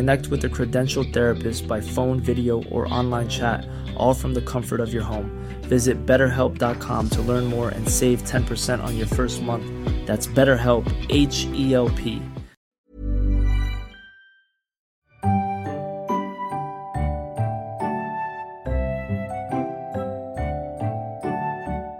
Connect with a credentialed therapist by phone, video, or online chat, all from the comfort of your home. Visit betterhelp.com to learn more and save 10% on your first month. That's BetterHelp, H E L P.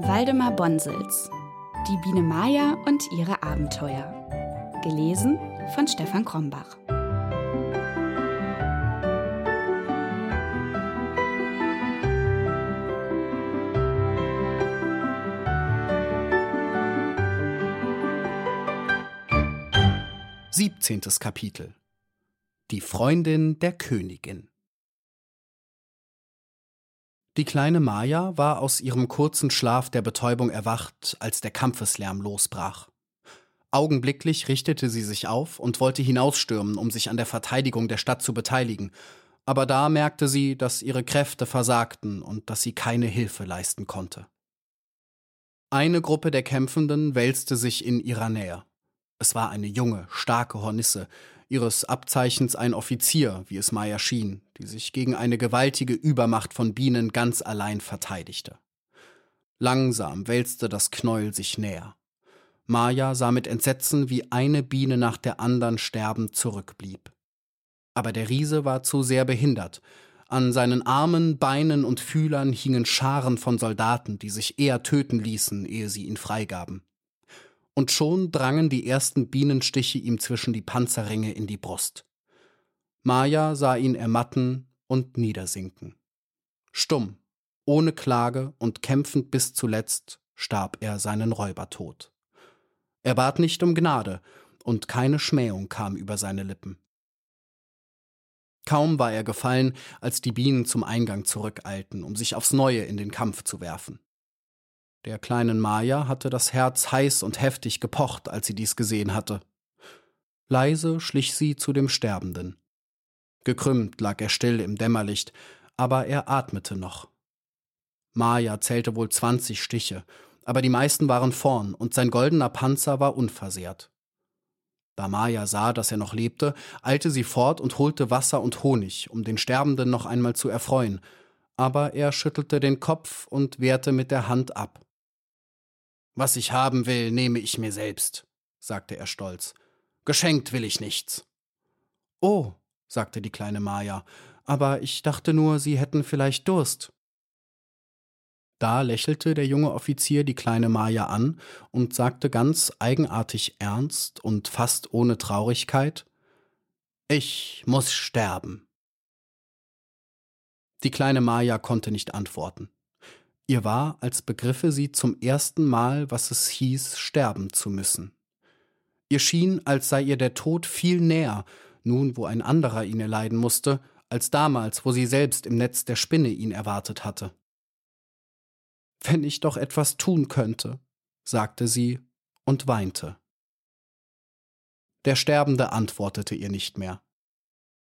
Waldemar Bonsels Die Biene Maya und ihre Abenteuer. Gelesen von Stefan Krombach. Siebzehntes Kapitel Die Freundin der Königin Die kleine Maya war aus ihrem kurzen Schlaf der Betäubung erwacht, als der Kampfeslärm losbrach. Augenblicklich richtete sie sich auf und wollte hinausstürmen, um sich an der Verteidigung der Stadt zu beteiligen, aber da merkte sie, dass ihre Kräfte versagten und dass sie keine Hilfe leisten konnte. Eine Gruppe der Kämpfenden wälzte sich in ihrer Nähe. Es war eine junge, starke Hornisse, ihres Abzeichens ein Offizier, wie es Maya schien, die sich gegen eine gewaltige Übermacht von Bienen ganz allein verteidigte. Langsam wälzte das Knäuel sich näher. Maya sah mit Entsetzen, wie eine Biene nach der anderen sterbend zurückblieb. Aber der Riese war zu sehr behindert. An seinen Armen, Beinen und Fühlern hingen Scharen von Soldaten, die sich eher töten ließen, ehe sie ihn freigaben. Und schon drangen die ersten Bienenstiche ihm zwischen die Panzerringe in die Brust. Maya sah ihn ermatten und niedersinken. Stumm, ohne Klage und kämpfend bis zuletzt, starb er seinen Räubertod. Er bat nicht um Gnade, und keine Schmähung kam über seine Lippen. Kaum war er gefallen, als die Bienen zum Eingang zurückeilten, um sich aufs Neue in den Kampf zu werfen. Der kleinen Maya hatte das Herz heiß und heftig gepocht, als sie dies gesehen hatte. Leise schlich sie zu dem Sterbenden. Gekrümmt lag er still im Dämmerlicht, aber er atmete noch. Maya zählte wohl zwanzig Stiche, aber die meisten waren vorn und sein goldener Panzer war unversehrt. Da Maya sah, dass er noch lebte, eilte sie fort und holte Wasser und Honig, um den Sterbenden noch einmal zu erfreuen, aber er schüttelte den Kopf und wehrte mit der Hand ab. Was ich haben will, nehme ich mir selbst, sagte er stolz. Geschenkt will ich nichts. Oh, sagte die kleine Maya, aber ich dachte nur, Sie hätten vielleicht Durst. Da lächelte der junge Offizier die kleine Maya an und sagte ganz eigenartig ernst und fast ohne Traurigkeit Ich muss sterben. Die kleine Maya konnte nicht antworten. Ihr war, als begriffe sie zum ersten Mal, was es hieß, sterben zu müssen. Ihr schien, als sei ihr der Tod viel näher, nun wo ein anderer ihn erleiden musste, als damals, wo sie selbst im Netz der Spinne ihn erwartet hatte. Wenn ich doch etwas tun könnte, sagte sie und weinte. Der Sterbende antwortete ihr nicht mehr.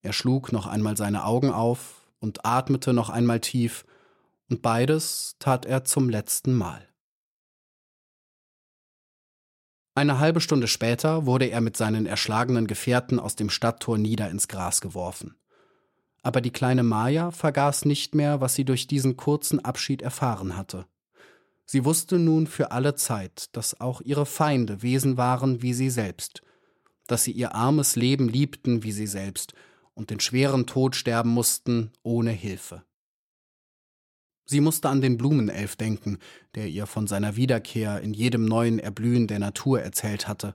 Er schlug noch einmal seine Augen auf und atmete noch einmal tief, und beides tat er zum letzten Mal. Eine halbe Stunde später wurde er mit seinen erschlagenen Gefährten aus dem Stadttor nieder ins Gras geworfen. Aber die kleine Maya vergaß nicht mehr, was sie durch diesen kurzen Abschied erfahren hatte. Sie wusste nun für alle Zeit, dass auch ihre Feinde Wesen waren wie sie selbst, dass sie ihr armes Leben liebten wie sie selbst und den schweren Tod sterben mussten ohne Hilfe. Sie musste an den Blumenelf denken, der ihr von seiner Wiederkehr in jedem neuen Erblühen der Natur erzählt hatte,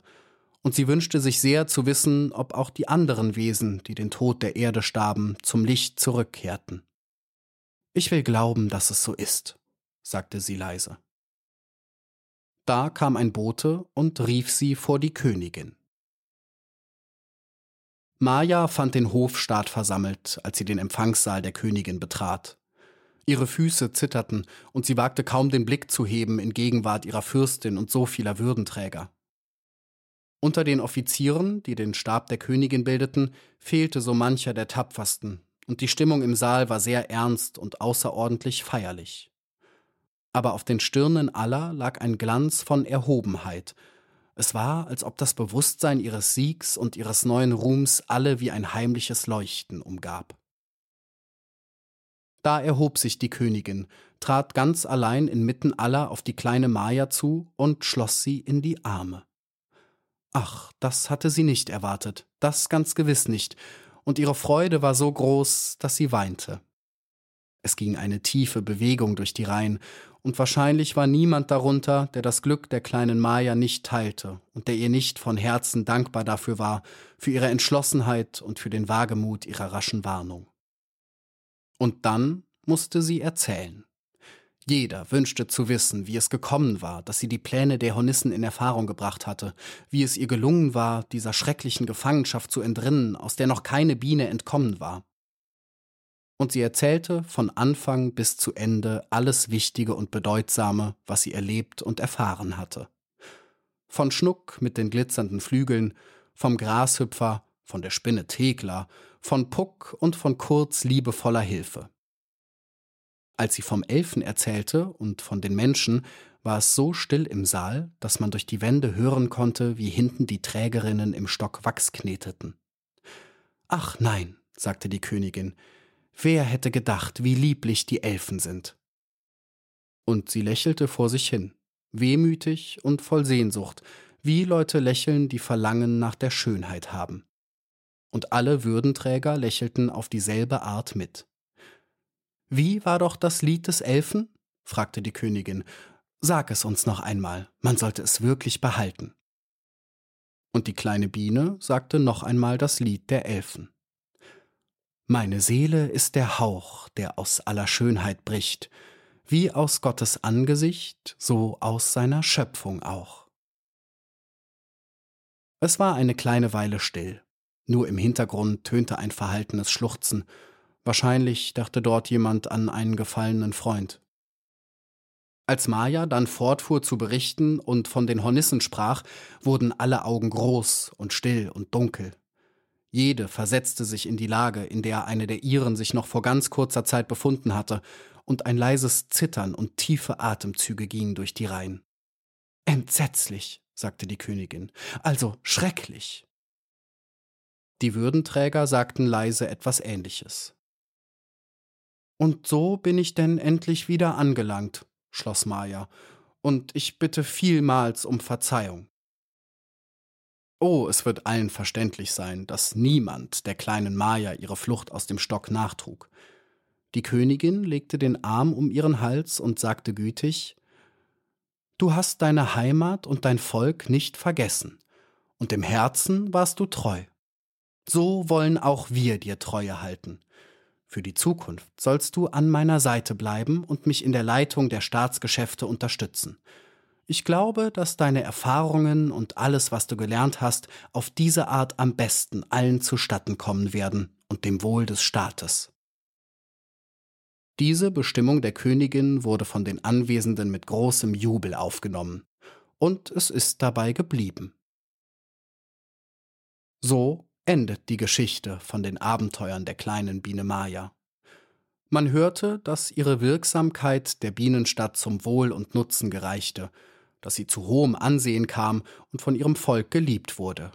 und sie wünschte sich sehr zu wissen, ob auch die anderen Wesen, die den Tod der Erde starben, zum Licht zurückkehrten. Ich will glauben, dass es so ist, sagte sie leise. Da kam ein Bote und rief sie vor die Königin. Maja fand den Hofstaat versammelt, als sie den Empfangssaal der Königin betrat. Ihre Füße zitterten, und sie wagte kaum den Blick zu heben in Gegenwart ihrer Fürstin und so vieler Würdenträger. Unter den Offizieren, die den Stab der Königin bildeten, fehlte so mancher der tapfersten, und die Stimmung im Saal war sehr ernst und außerordentlich feierlich. Aber auf den Stirnen aller lag ein Glanz von Erhobenheit. Es war, als ob das Bewusstsein ihres Siegs und ihres neuen Ruhms alle wie ein heimliches Leuchten umgab. Da erhob sich die Königin, trat ganz allein inmitten aller auf die kleine Maja zu und schloss sie in die Arme. Ach, das hatte sie nicht erwartet, das ganz gewiss nicht, und ihre Freude war so groß, dass sie weinte. Es ging eine tiefe Bewegung durch die Reihen, und wahrscheinlich war niemand darunter, der das Glück der kleinen Maja nicht teilte und der ihr nicht von Herzen dankbar dafür war, für ihre Entschlossenheit und für den Wagemut ihrer raschen Warnung. Und dann musste sie erzählen. Jeder wünschte zu wissen, wie es gekommen war, dass sie die Pläne der Hornissen in Erfahrung gebracht hatte, wie es ihr gelungen war, dieser schrecklichen Gefangenschaft zu entrinnen, aus der noch keine Biene entkommen war. Und sie erzählte von Anfang bis zu Ende alles Wichtige und Bedeutsame, was sie erlebt und erfahren hatte. Von Schnuck mit den glitzernden Flügeln, vom Grashüpfer, von der Spinne Thekla, von Puck und von Kurz liebevoller Hilfe. Als sie vom Elfen erzählte und von den Menschen, war es so still im Saal, dass man durch die Wände hören konnte, wie hinten die Trägerinnen im Stock Wachs kneteten. Ach nein, sagte die Königin, wer hätte gedacht, wie lieblich die Elfen sind. Und sie lächelte vor sich hin, wehmütig und voll Sehnsucht, wie Leute lächeln, die Verlangen nach der Schönheit haben und alle Würdenträger lächelten auf dieselbe Art mit. Wie war doch das Lied des Elfen? fragte die Königin. Sag es uns noch einmal, man sollte es wirklich behalten. Und die kleine Biene sagte noch einmal das Lied der Elfen. Meine Seele ist der Hauch, der aus aller Schönheit bricht, wie aus Gottes Angesicht, so aus seiner Schöpfung auch. Es war eine kleine Weile still. Nur im Hintergrund tönte ein verhaltenes Schluchzen. Wahrscheinlich dachte dort jemand an einen gefallenen Freund. Als Maja dann fortfuhr zu berichten und von den Hornissen sprach, wurden alle Augen groß und still und dunkel. Jede versetzte sich in die Lage, in der eine der ihren sich noch vor ganz kurzer Zeit befunden hatte, und ein leises Zittern und tiefe Atemzüge gingen durch die Reihen. Entsetzlich, sagte die Königin, also schrecklich. Die Würdenträger sagten leise etwas Ähnliches. Und so bin ich denn endlich wieder angelangt, schloss Maja, und ich bitte vielmals um Verzeihung. Oh, es wird allen verständlich sein, dass niemand der kleinen Maja ihre Flucht aus dem Stock nachtrug. Die Königin legte den Arm um ihren Hals und sagte gütig Du hast deine Heimat und dein Volk nicht vergessen, und im Herzen warst du treu. So wollen auch wir dir Treue halten. Für die Zukunft sollst du an meiner Seite bleiben und mich in der Leitung der Staatsgeschäfte unterstützen. Ich glaube, dass deine Erfahrungen und alles, was du gelernt hast, auf diese Art am besten allen zustatten kommen werden und dem Wohl des Staates. Diese Bestimmung der Königin wurde von den Anwesenden mit großem Jubel aufgenommen, und es ist dabei geblieben. So endet die Geschichte von den Abenteuern der kleinen Biene Maya. Man hörte, dass ihre Wirksamkeit der Bienenstadt zum Wohl und Nutzen gereichte, dass sie zu hohem Ansehen kam und von ihrem Volk geliebt wurde.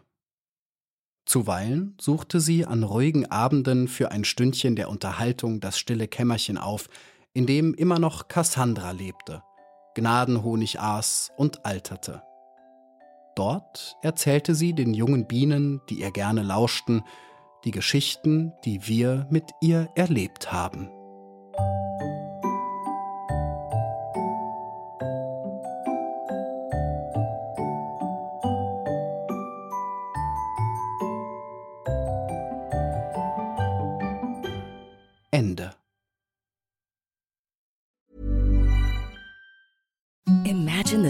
Zuweilen suchte sie an ruhigen Abenden für ein Stündchen der Unterhaltung das stille Kämmerchen auf, in dem immer noch Cassandra lebte, Gnadenhonig aß und alterte. Dort erzählte sie den jungen Bienen, die ihr gerne lauschten, die Geschichten, die wir mit ihr erlebt haben.